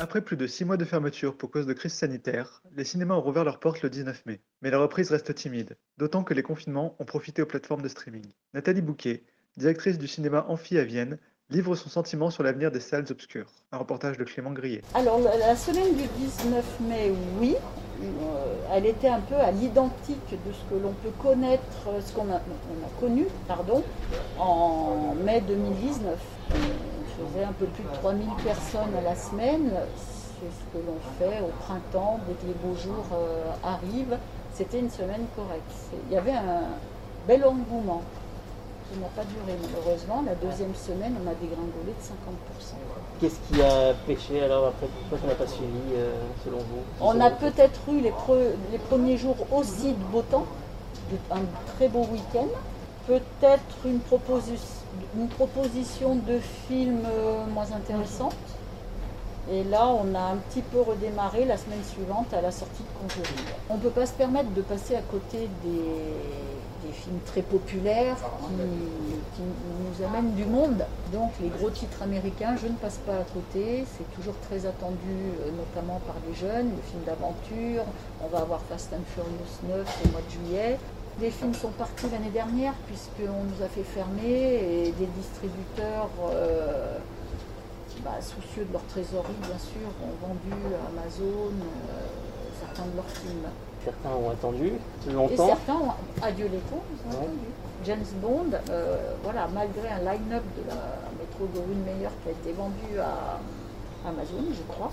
Après plus de six mois de fermeture pour cause de crise sanitaire, les cinémas ont rouvert leurs portes le 19 mai. Mais la reprise reste timide, d'autant que les confinements ont profité aux plateformes de streaming. Nathalie Bouquet, directrice du cinéma Amphi à Vienne, livre son sentiment sur l'avenir des salles obscures. Un reportage de Clément Grillet. Alors la, semaine du 19 mai, oui, euh, elle était un peu à l'identique de ce que l'on peut connaître, euh, ce qu'on a, on a connu, pardon, en mai 2019. On faisait un peu plus de 3000 personnes à la semaine. C'est ce que l'on fait au printemps, dès que les beaux jours euh, arrivent. C'était une semaine correcte. Il y avait un bel engouement qui n'a pas duré malheureusement. La deuxième semaine, on a dégringolé de 50%. Qu'est-ce qui a pêché alors après? Pourquoi ça n'a pas suivi euh, selon vous? On a peut-être eu les, pre- les premiers jours aussi de beau temps, un très beau week-end. Peut-être une, proposi- une proposition de film euh, moins intéressante. Et là, on a un petit peu redémarré la semaine suivante à la sortie de Conjuring. On ne peut pas se permettre de passer à côté des, films très populaires qui, qui nous amènent du monde. Donc les gros titres américains, je ne passe pas à côté. C'est toujours très attendu, euh, notamment par les jeunes. Les films d'aventure. On va avoir Fast and Furious 9 au mois de juillet. Les films sont partis l'année dernière puisqu'on nous a fait fermer et des distributeurs euh, bah, soucieux de leur trésorerie, bien sûr, ont vendu à Amazon euh, certains de leurs films. Certains ont attendu Et longtemps. certains ont, adieu les cons, ils ont Ouais. attendu. James Bond, euh, voilà, malgré un line-up de la métro Goldwyn Mayer qui a été vendu à Amazon, je crois,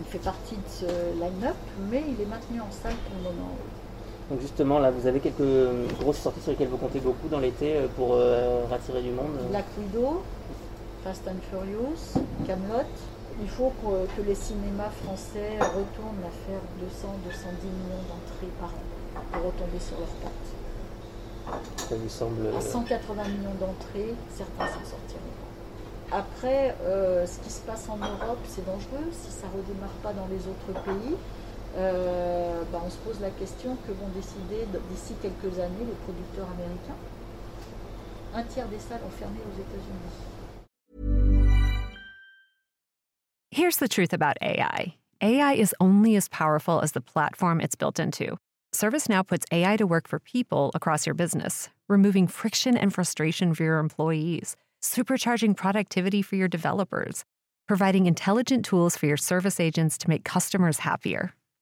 il fait partie de ce line-up, mais il est maintenu en salle pour le moment. Donc justement, là, vous avez quelques grosses sorties sur lesquelles vous comptez beaucoup dans l'été euh, pour euh, rattirer du monde. Black Widow, Fast and Furious, Camelot. Il faut que, que les cinémas français retournent à faire 200-210 millions d'entrées par an pour retomber sur leurs pattes. Ça vous semble euh, À 180 millions d'entrées, certains s'en sortiront. Après, euh, ce qui se passe en Europe, c'est dangereux. Si ça ne redémarre pas dans les autres pays, euh, bah, on se pose la question que vont décider d'ici quelques années les producteurs américains. Un tiers des salles ont fermé aux États-Unis. Here's the truth about AI AI is only as powerful as the platform it's built into. ServiceNow puts AI to work for people across your business, removing friction and frustration for your employees, supercharging productivity for your developers, providing intelligent tools for your service agents to make customers happier.